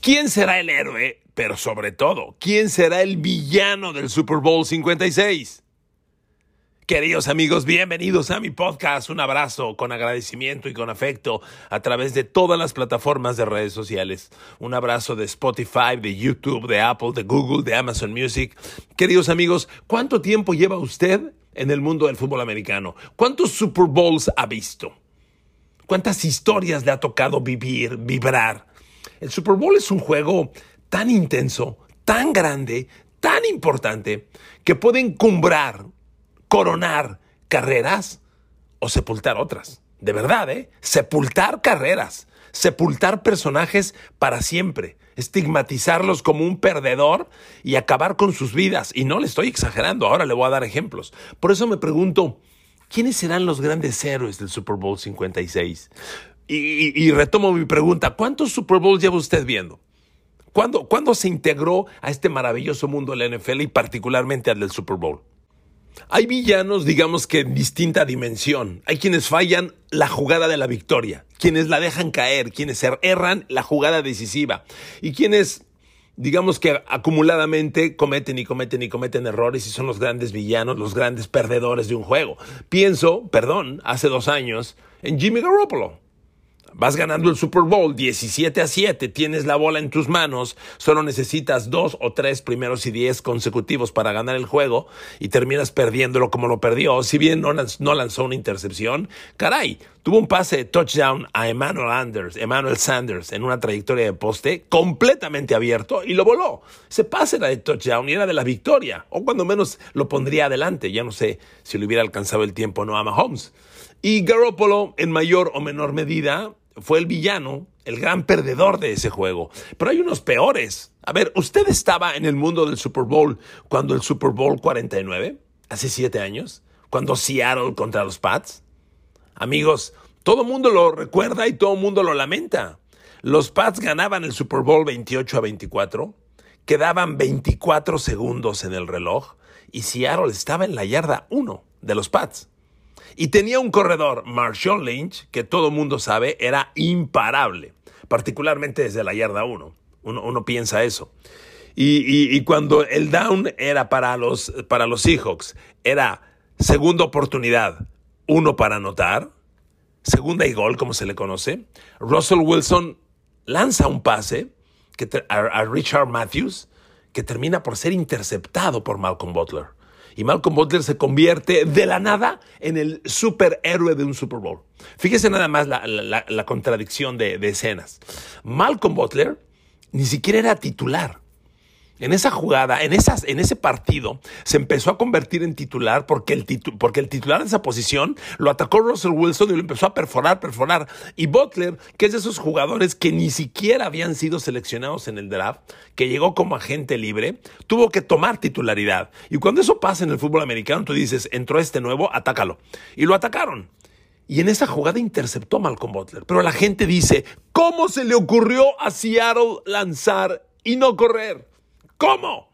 ¿Quién será el héroe? Pero sobre todo, ¿quién será el villano del Super Bowl 56? Queridos amigos, bienvenidos a mi podcast. Un abrazo con agradecimiento y con afecto a través de todas las plataformas de redes sociales. Un abrazo de Spotify, de YouTube, de Apple, de Google, de Amazon Music. Queridos amigos, ¿cuánto tiempo lleva usted en el mundo del fútbol americano? ¿Cuántos Super Bowls ha visto? ¿Cuántas historias le ha tocado vivir, vibrar? El Super Bowl es un juego tan intenso, tan grande, tan importante, que puede encumbrar, coronar carreras o sepultar otras. De verdad, ¿eh? Sepultar carreras, sepultar personajes para siempre, estigmatizarlos como un perdedor y acabar con sus vidas. Y no le estoy exagerando, ahora le voy a dar ejemplos. Por eso me pregunto, ¿quiénes serán los grandes héroes del Super Bowl 56? Y, retomo mi pregunta, ¿cuántos Super Bowls lleva usted viendo? ¿Cuándo, ¿Cuándo, se integró a este maravilloso mundo de la NFL y particularmente al del Super Bowl? Hay villanos, digamos que en distinta dimensión. Hay quienes fallan la jugada de la victoria, quienes la dejan caer, quienes erran la jugada decisiva y quienes, digamos que acumuladamente cometen y cometen y cometen errores y son los grandes villanos, los grandes perdedores de un juego. Pienso, perdón, hace dos años en Jimmy Garoppolo. Vas ganando el Super Bowl 17 a 7, tienes la bola en tus manos, solo necesitas dos o tres primeros y diez consecutivos para ganar el juego y terminas perdiéndolo como lo perdió. Si bien no, lanzó una intercepción, caray, tuvo un pase de touchdown a Emmanuel, Anders, Emmanuel Sanders en una trayectoria de poste completamente abierto y lo voló. Ese pase era de touchdown y era de la victoria, o cuando menos lo pondría adelante. Ya no sé si le hubiera alcanzado el tiempo o no a Mahomes. Y Garoppolo, en mayor o menor medida, fue el villano, el gran perdedor de ese juego. Pero hay unos peores. A ver, ¿usted estaba en el mundo del Super Bowl cuando el Super Bowl 49, hace siete años, cuando Seattle contra los Pats? Amigos, todo el mundo lo recuerda y todo el mundo lo lamenta. Los Pats ganaban el Super Bowl 28 a 24, quedaban 24 segundos en el reloj y Seattle estaba en la yarda 1 de los Pats. Y tenía un corredor, Marshawn Lynch, que todo mundo sabe era imparable, particularmente desde la yarda 1. Uno, piensa eso. Y, cuando el down era para los, para los Seahawks, era segunda oportunidad, uno para anotar, segunda y gol, como se le conoce, Russell Wilson lanza un pase que a Richard Matthews que termina por ser interceptado por Malcolm Butler y Malcolm Butler se convierte de la nada en el superhéroe de un Super Bowl. Fíjese nada más la, contradicción de, de escenas. Malcolm Butler ni siquiera era titular. En esa jugada, en, esas, en ese partido, se empezó a convertir en titular porque el, titular de esa posición lo atacó Russell Wilson y lo empezó a perforar, perforar. Y Butler, que es de esos jugadores que ni siquiera habían sido seleccionados en el draft, que llegó como agente libre, tuvo que tomar titularidad. Y cuando eso pasa en el fútbol americano, tú dices, entró este nuevo, atácalo. Y lo atacaron. Y en esa jugada interceptó a Malcolm Butler. Pero la gente dice, ¿cómo se le ocurrió a Seattle lanzar y no correr? ¿Cómo?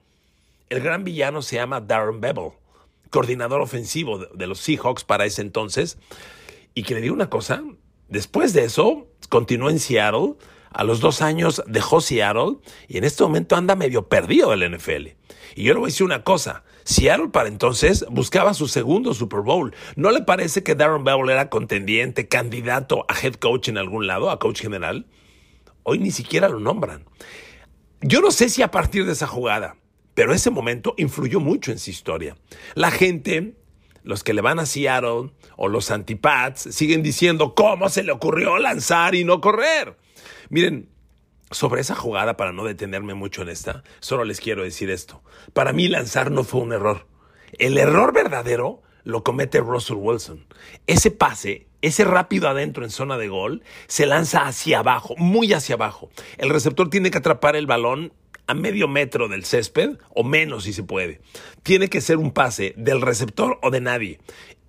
El gran villano se llama Darren Bevel, coordinador ofensivo de los Seahawks para ese entonces. Y que le digo una cosa, después de eso, continuó en Seattle. A los dos años dejó Seattle y en este momento anda medio perdido el NFL. Y yo le voy a decir una cosa, Seattle para entonces buscaba su segundo Super Bowl. ¿No le parece que Darren Bevel era contendiente, candidato a head coach en algún lado, a coach general? Hoy ni siquiera lo nombran. Yo no sé si a partir de esa jugada, pero ese momento influyó mucho en su historia. La gente, los que le van a Seattle o los antipats, siguen diciendo cómo se le ocurrió lanzar y no correr. Miren, sobre esa jugada, para no detenerme mucho en esta, solo les quiero decir esto. Para mí lanzar no fue un error. El error verdadero lo comete Russell Wilson. Ese pase, ese rápido adentro en zona de gol, se lanza hacia abajo, muy hacia abajo. El receptor tiene que atrapar el balón a medio metro del césped o menos si se puede. Tiene que ser un pase del receptor o de nadie.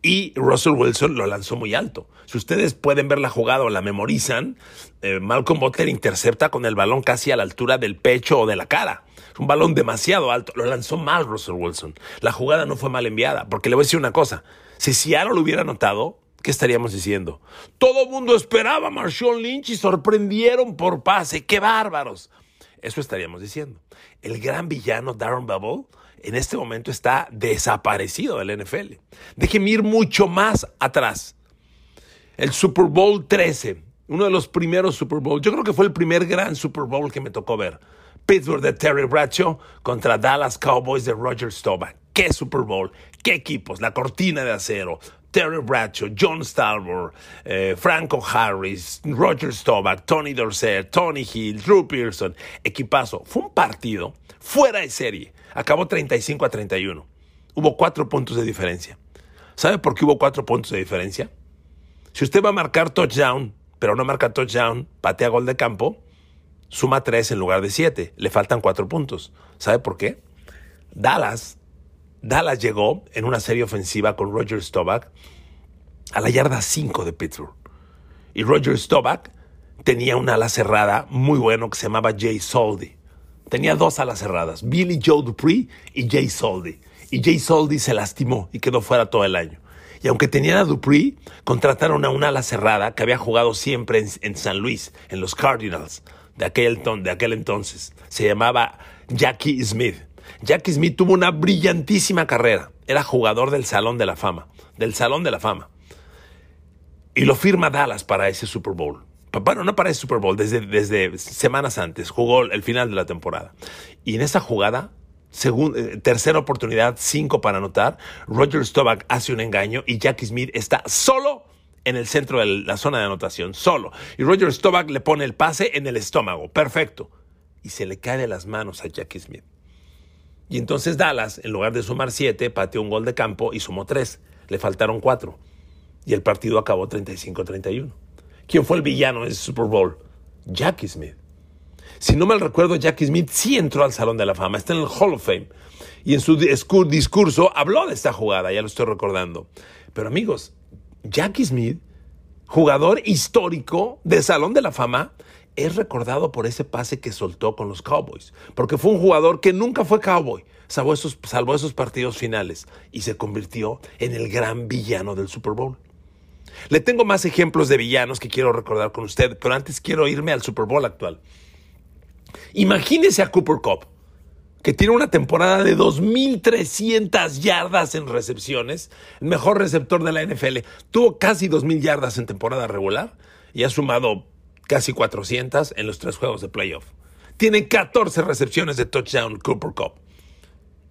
Y Russell Wilson lo lanzó muy alto. Si ustedes pueden ver la jugada o la memorizan, eh, Malcolm Butler intercepta con el balón casi a la altura del pecho o de la cara. Un balón demasiado alto. Lo lanzó mal Russell Wilson. La jugada no fue mal enviada. Porque le voy a decir una cosa. Si Seattle lo hubiera notado, ¿qué estaríamos diciendo? Todo el mundo esperaba a Marshawn Lynch y sorprendieron por pase. ¡Qué bárbaros! Eso estaríamos diciendo. El gran villano Darren Bubble en este momento está desaparecido del NFL. Déjeme ir mucho más atrás. El Super Bowl 13, uno de los primeros Super Bowl, yo creo que fue el primer gran Super Bowl que me tocó ver. Pittsburgh de Terry Bradshaw contra Dallas Cowboys de Roger Staubach. ¡Qué Super Bowl! ¡Qué equipos! La cortina de acero. Terry Bradshaw, John Stalbor, eh, Franco Harris, Roger Staubach, Tony Dorsett, Tony Hill, Drew Pearson. Equipazo. Fue un partido fuera de serie. Acabó 35 a 31. Hubo cuatro puntos de diferencia. ¿Sabe por qué hubo cuatro puntos de diferencia? Si usted va a marcar touchdown, pero no marca touchdown, patea gol de campo, suma tres en lugar de siete. Le faltan cuatro puntos. ¿Sabe por qué? Dallas, Dallas llegó en una serie ofensiva con Roger Staubach a la yarda 5 de Pittsburgh. Y Roger Staubach tenía una ala cerrada muy bueno que se llamaba Jay Soldi. Tenía dos alas cerradas, Billy Joe Dupree y Jay Soldi. Y Jay Soldi se lastimó y quedó fuera todo el año. Y aunque tenían a Dupree, contrataron a una ala cerrada que había jugado siempre en, San Luis, en los Cardinals, de aquel, de aquel entonces. Se llamaba Jackie Smith. Jackie Smith tuvo una brillantísima carrera. Era jugador del Salón de la Fama. Del Salón de la Fama. Y lo firma Dallas para ese Super Bowl bueno, no para el Super Bowl, desde, desde semanas antes, jugó el final de la temporada. Y en esa jugada, eh, tercera oportunidad, cinco para anotar, Roger Staubach hace un engaño y Jackie Smith está solo en el centro de la zona de anotación, solo. Y Roger Staubach le pone el pase en el estómago, perfecto. Y se le cae de las manos a Jackie Smith. Y entonces Dallas, en lugar de sumar siete, pateó un gol de campo y sumó tres. Le faltaron cuatro. Y el partido acabó 35-31. ¿Quién fue el villano en ese Super Bowl? Jackie Smith. Si no mal recuerdo, Jackie Smith sí entró al Salón de la Fama, está en el Hall of Fame. Y en su discurso habló de esta jugada, ya lo estoy recordando. Pero amigos, Jackie Smith, jugador histórico del Salón de la Fama, es recordado por ese pase que soltó con los Cowboys. Porque fue un jugador que nunca fue Cowboy, salvó esos, esos partidos finales y se convirtió en el gran villano del Super Bowl. Le tengo más ejemplos de villanos que quiero recordar con usted, pero antes quiero irme al Super Bowl actual. Imagínese a Cooper Cup, que tiene una temporada de 2.300 yardas en recepciones, el mejor receptor de la NFL. Tuvo casi 2.000 yardas en temporada regular y ha sumado casi 400 en los tres juegos de playoff. Tiene 14 recepciones de touchdown Cooper Cup.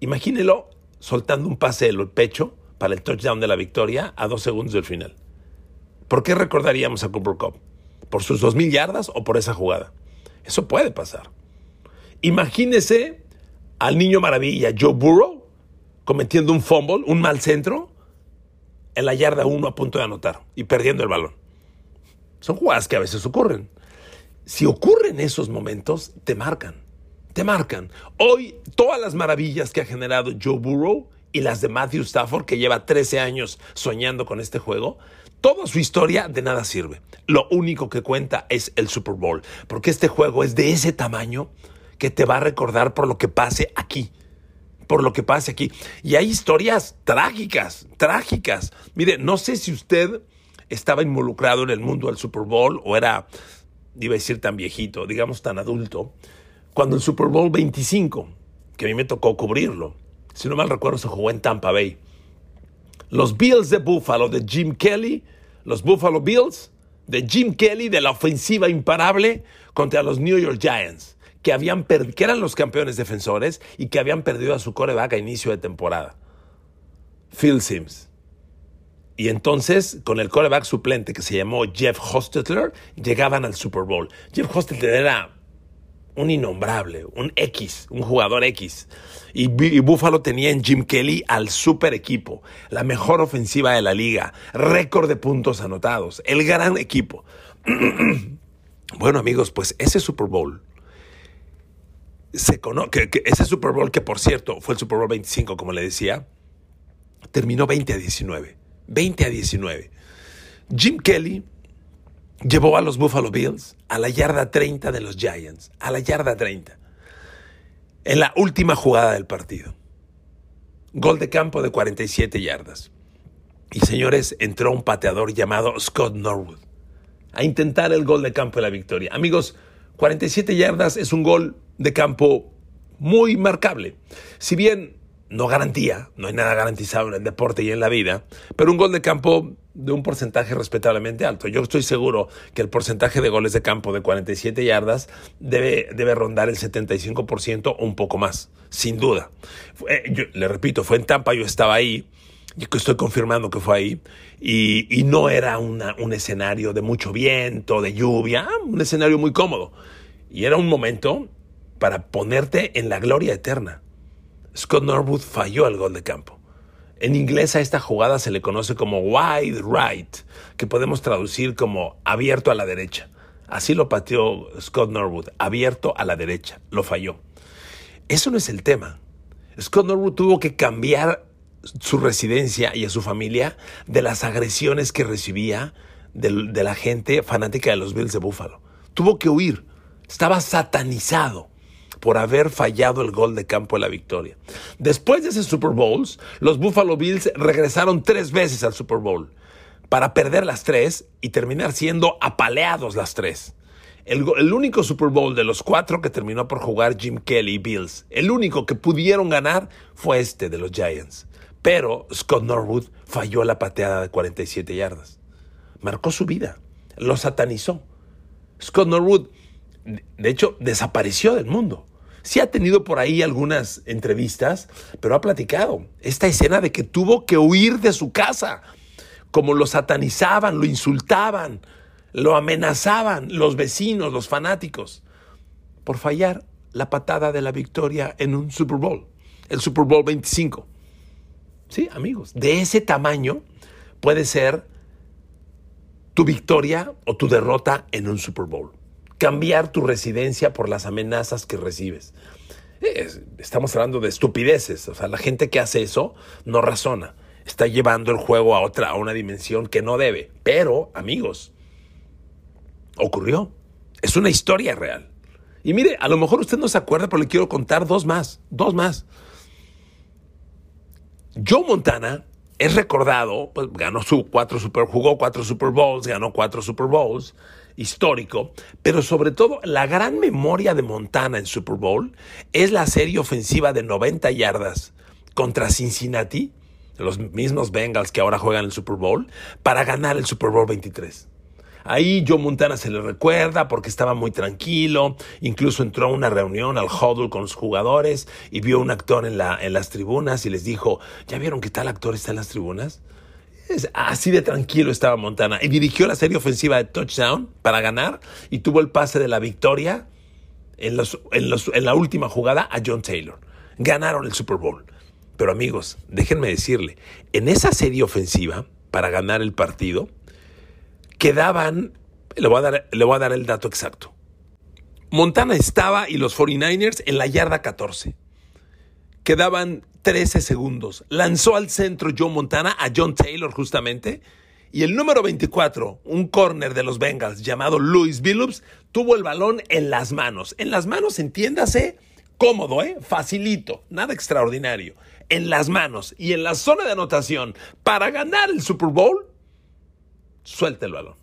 Imagínelo soltando un pase del pecho para el touchdown de la victoria a dos segundos del final. ¿Por qué recordaríamos a Cooper Cup? ¿Por sus 2.000 yardas o por esa jugada? Eso puede pasar. Imagínese al niño maravilla Joe Burrow cometiendo un fumble, un mal centro, en la yarda 1 a punto de anotar y perdiendo el balón. Son jugadas que a veces ocurren. Si ocurren esos momentos, te marcan. Te marcan. Hoy, todas las maravillas que ha generado Joe Burrow y las de Matthew Stafford, que lleva 13 años soñando con este juego, Toda su historia de nada sirve. Lo único que cuenta es el Super Bowl, porque este juego es de ese tamaño que te va a recordar por lo que pase aquí. Por lo que pase aquí. Y hay historias trágicas, trágicas. Mire, no sé si usted estaba involucrado en el mundo del Super Bowl o era, iba a decir tan viejito, digamos tan adulto, cuando el Super Bowl 25, que a mí me tocó cubrirlo, si no mal recuerdo, se jugó en Tampa Bay. Los Bills de Buffalo de Jim Kelly los Buffalo Bills de Jim Kelly de la ofensiva imparable contra los New York Giants, que, habían que eran los campeones defensores y que habían perdido a su coreback a inicio de temporada. Phil Sims. Y entonces, con el coreback suplente que se llamó Jeff Hostetler, llegaban al Super Bowl. Jeff Hostetler era un innombrable, un X, un jugador X. Y, Buffalo tenía en Jim Kelly al super equipo, la mejor ofensiva de la liga, récord de puntos anotados, el gran equipo. bueno amigos, pues ese Super Bowl, se que, ese Super Bowl que por cierto fue el Super Bowl 25 como le decía, terminó 20 a 19. 20 a 19. Jim Kelly llevó a los Buffalo Bills a la yarda 30 de los Giants, a la yarda 30, en la última jugada del partido. Gol de campo de 47 yardas. Y señores, entró un pateador llamado Scott Norwood a intentar el gol de campo de la victoria. Amigos, 47 yardas es un gol de campo muy marcable. Si bien no garantía, no hay nada garantizado en el deporte y en la vida, pero un gol de campo de un porcentaje respetablemente alto. Yo estoy seguro que el porcentaje de goles de campo de 47 yardas debe, debe rondar el 75% o un poco más, sin duda. yo, le repito, fue en Tampa, yo estaba ahí, y estoy confirmando que fue ahí, y, no era una, un escenario de mucho viento, de lluvia, un escenario muy cómodo. Y era un momento para ponerte en la gloria eterna. Scott Norwood falló el gol de campo. En inglés a esta jugada se le conoce como wide right, que podemos traducir como abierto a la derecha. Así lo pateó Scott Norwood, abierto a la derecha, lo falló. Eso no es el tema. Scott Norwood tuvo que cambiar su residencia y a su familia de las agresiones que recibía de, de la gente fanática de los Bills de Buffalo. Tuvo que huir. Estaba satanizado por haber fallado el gol de campo de la victoria. Después de ese Super Bowl, los Buffalo Bills regresaron tres veces al Super Bowl para perder las tres y terminar siendo apaleados las tres. El, único Super Bowl de los cuatro que terminó por jugar Jim Kelly y Bills, el único que pudieron ganar fue este de los Giants. Pero Scott Norwood falló la pateada de 47 yardas. Marcó su vida, lo satanizó. Scott Norwood de hecho, desapareció del mundo. Sí ha tenido por ahí algunas entrevistas, pero ha platicado esta escena de que tuvo que huir de su casa, como lo satanizaban, lo insultaban, lo amenazaban los vecinos, los fanáticos, por fallar la patada de la victoria en un Super Bowl, el Super Bowl 25. Sí, amigos, de ese tamaño puede ser tu victoria o tu derrota en un Super Bowl cambiar tu residencia por las amenazas que recibes. estamos hablando de estupideces. O sea, la gente que hace eso no razona. Está llevando el juego a otra, a una dimensión que no debe. Pero, amigos, ocurrió. Es una historia real. Y mire, a lo mejor usted no se acuerda, pero le quiero contar dos más. Dos más. Joe Montana es recordado, pues ganó su cuatro Super, jugó cuatro Super Bowls, ganó cuatro Super Bowls histórico, pero sobre todo la gran memoria de Montana en Super Bowl es la serie ofensiva de 90 yardas contra Cincinnati, los mismos Bengals que ahora juegan el Super Bowl, para ganar el Super Bowl 23. Ahí Joe Montana se le recuerda porque estaba muy tranquilo, incluso entró a una reunión al huddle con los jugadores y vio un actor en, en las tribunas y les dijo, ¿ya vieron que tal actor está en las tribunas? Así de tranquilo estaba Montana. Y dirigió la serie ofensiva de touchdown para ganar y tuvo el pase de la victoria en, la última jugada a John Taylor. Ganaron el Super Bowl. Pero amigos, déjenme decirle, en esa serie ofensiva para ganar el partido, quedaban, le voy a dar el dato exacto. Montana estaba y los 49ers en la yarda 14. Quedaban 13 segundos. Lanzó al centro Joe Montana a John Taylor justamente. Y el número 24, un corner de los Bengals llamado Louis Billups, tuvo el balón en las manos. En las manos, entiéndase, cómodo, ¿eh? Facilito, nada extraordinario. En las manos y en la zona de anotación para ganar el Super Bowl, suelta el balón.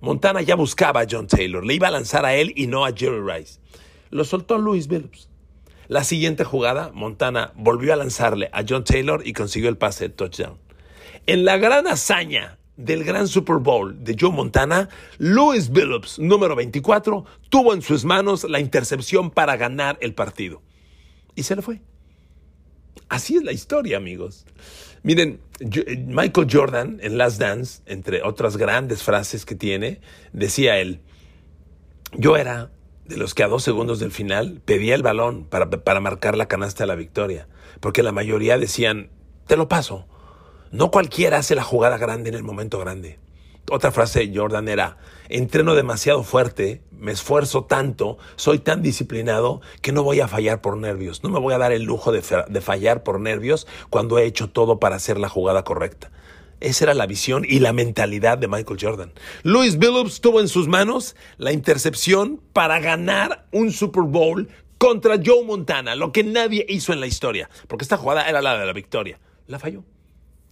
Montana ya buscaba a John Taylor, le iba a lanzar a él y no a Jerry Rice. Lo soltó Louis Billups. La siguiente jugada, Montana volvió a lanzarle a John Taylor y consiguió el pase de touchdown. En la gran hazaña del gran Super Bowl de Joe Montana, Louis Billups, número 24, tuvo en sus manos la intercepción para ganar el partido. Y se le fue. Así es la historia, amigos. Miren, Michael Jordan en Last Dance, entre otras grandes frases que tiene, decía él, yo era de los que a dos segundos del final pedía el balón para, para marcar la canasta de la victoria, porque la mayoría decían, te lo paso. No cualquiera hace la jugada grande en el momento grande. Otra frase de Jordan era, entreno demasiado fuerte, me esfuerzo tanto, soy tan disciplinado que no voy a fallar por nervios. No me voy a dar el lujo de, de fallar por nervios cuando he hecho todo para hacer la jugada correcta. Esa era la visión y la mentalidad de Michael Jordan. Louis Billups tuvo en sus manos la intercepción para ganar un Super Bowl contra Joe Montana, lo que nadie hizo en la historia, porque esta jugada era la de la victoria. La falló,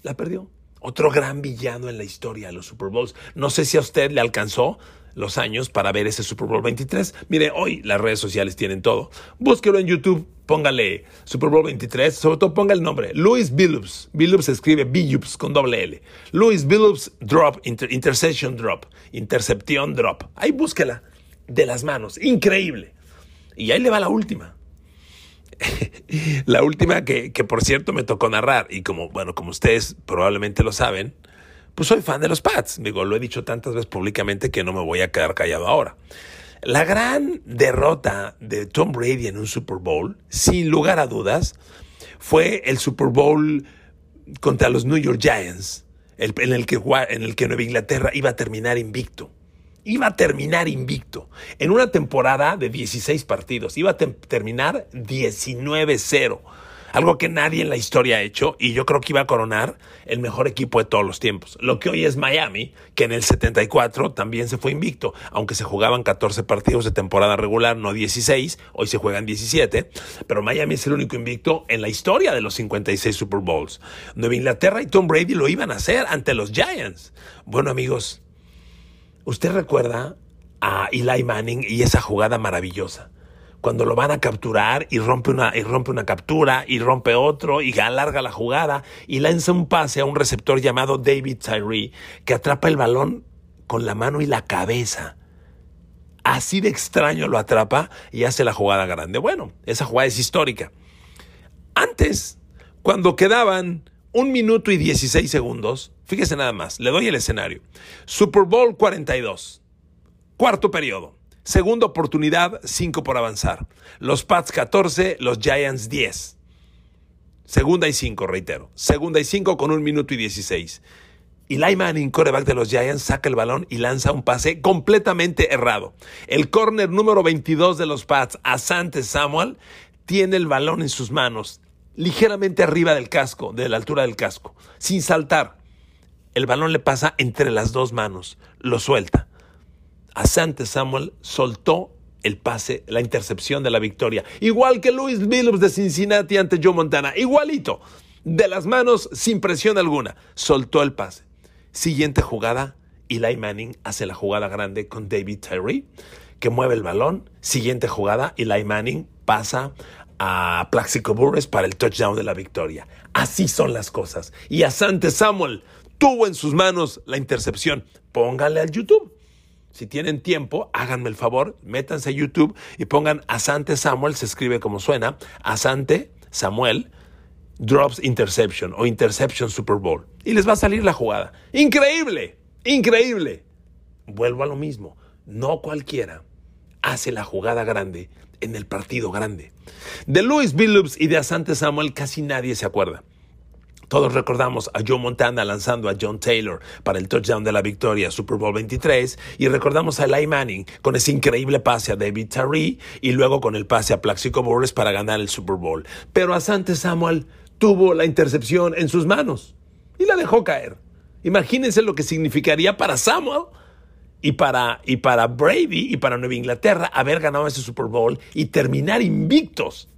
la perdió. Otro gran villano en la historia de los Super Bowls. No sé si a usted le alcanzó los años para ver ese Super Bowl 23. Mire, hoy las redes sociales tienen todo. Búsquelo en YouTube, póngale Super Bowl 23, sobre todo ponga el nombre, Louis Billups. Billups escribe Billups con doble L. Louis Billups Drop, Interception Drop, Intercepción Drop. Ahí búsquela, de las manos, increíble. Y ahí le va la última. la última que, que, por cierto me tocó narrar y como, bueno, como ustedes probablemente lo saben, pues soy fan de los Pats. Digo, lo he dicho tantas veces públicamente que no me voy a quedar callado ahora. La gran derrota de Tom Brady en un Super Bowl, sin lugar a dudas, fue el Super Bowl contra los New York Giants, en, el que, en el que Nueva Inglaterra iba a terminar invicto. Iba a terminar invicto. En una temporada de 16 partidos, iba a terminar 19-0 algo que nadie en la historia ha hecho y yo creo que iba a coronar el mejor equipo de todos los tiempos. Lo que hoy es Miami, que en el 74 también se fue invicto, aunque se jugaban 14 partidos de temporada regular, no 16, hoy se juegan 17, pero Miami es el único invicto en la historia de los 56 Super Bowls. Nueva Inglaterra y Tom Brady lo iban a hacer ante los Giants. Bueno amigos, ¿usted recuerda a Eli Manning y esa jugada maravillosa? Cuando lo van a capturar y rompe una, y rompe una captura y rompe otro y alarga la jugada y lanza un pase a un receptor llamado David Tyree que atrapa el balón con la mano y la cabeza. Así de extraño lo atrapa y hace la jugada grande. Bueno, esa jugada es histórica. Antes, cuando quedaban un minuto y 16 segundos, fíjese nada más, le doy el escenario. Super Bowl 42, cuarto periodo. Segunda oportunidad, 5 por avanzar. Los Pats 14, los Giants 10. Segunda y 5, reitero. Segunda y 5 con un minuto y 16. Y Manning, coreback de los Giants, saca el balón y lanza un pase completamente errado. El corner número 22 de los Pats, Asante Samuel, tiene el balón en sus manos, ligeramente arriba del casco, de la altura del casco, sin saltar. El balón le pasa entre las dos manos, lo suelta. Asante Samuel soltó el pase, la intercepción de la victoria. Igual que Luis Billups de Cincinnati ante Joe Montana. Igualito. De las manos, sin presión alguna. Soltó el pase. Siguiente jugada. Eli Manning hace la jugada grande con David Tyree, que mueve el balón. Siguiente jugada. Eli Manning pasa a Plaxico Burres para el touchdown de la victoria. Así son las cosas. Y Asante Samuel tuvo en sus manos la intercepción. Póngale al YouTube. Si tienen tiempo, háganme el favor, métanse a YouTube y pongan Asante Samuel, se escribe como suena, Asante Samuel Drops Interception o Interception Super Bowl. Y les va a salir la jugada. Increíble, increíble. Vuelvo a lo mismo, no cualquiera hace la jugada grande en el partido grande. De Louis Billups y de Asante Samuel casi nadie se acuerda. Todos recordamos a Joe Montana lanzando a John Taylor para el touchdown de la victoria Super Bowl 23 y recordamos a Eli Manning con ese increíble pase a David Tyree y luego con el pase a Plaxico Burress para ganar el Super Bowl. Pero Asante Samuel tuvo la intercepción en sus manos y la dejó caer. Imagínense lo que significaría para Samuel y para, y para Brady y para Nueva Inglaterra haber ganado ese Super Bowl y terminar invictos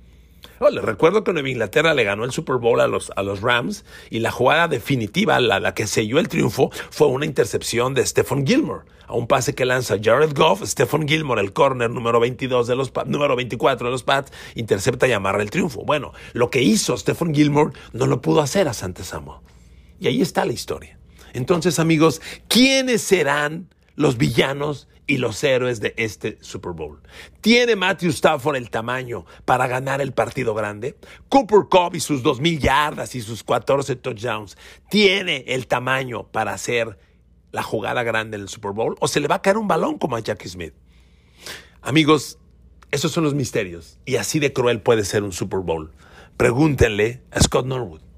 les recuerdo que Nueva Inglaterra le ganó el Super Bowl a los, a los Rams y la jugada definitiva, la, la que selló el triunfo, fue una intercepción de Stephen Gilmore. A un pase que lanza Jared Goff, Stephen Gilmore, el corner número 22 de los número 24 de los Pats, intercepta y amarra el triunfo. Bueno, lo que hizo Stephen Gilmore no lo pudo hacer a Sante Samuel. Y ahí está la historia. Entonces, amigos, ¿quiénes serán los villanos y los héroes de este Super Bowl. ¿Tiene Matthew Stafford el tamaño para ganar el partido grande? Cooper Cobb y sus 2.000 yardas y sus 14 touchdowns, ¿tiene el tamaño para hacer la jugada grande en el Super Bowl? ¿O se le va a caer un balón como a Jackie Smith? Amigos, esos son los misterios. Y así de cruel puede ser un Super Bowl. Pregúntenle a Scott Norwood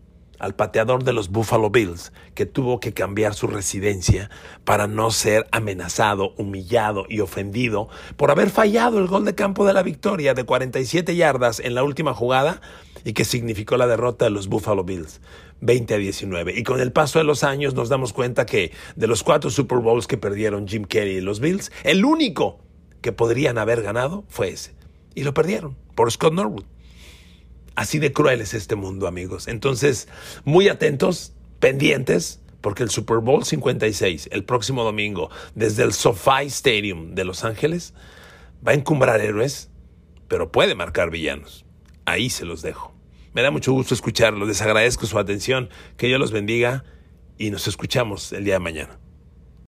al pateador de los Buffalo Bills, que tuvo que cambiar su residencia para no ser amenazado, humillado y ofendido por haber fallado el gol de campo de la victoria de 47 yardas en la última jugada y que significó la derrota de los Buffalo Bills. 20 a 19. Y con el paso de los años nos damos cuenta que de los cuatro Super Bowls que perdieron Jim Kelly y los Bills, el único que podrían haber ganado fue ese. Y lo perdieron por Scott Norwood. Así de cruel es este mundo, amigos. Entonces, muy atentos, pendientes, porque el Super Bowl 56, el próximo domingo, desde el SoFi Stadium de Los Ángeles, va a encumbrar héroes, pero puede marcar villanos. Ahí se los dejo. Me da mucho gusto escucharlos, les agradezco su atención, que Dios los bendiga y nos escuchamos el día de mañana.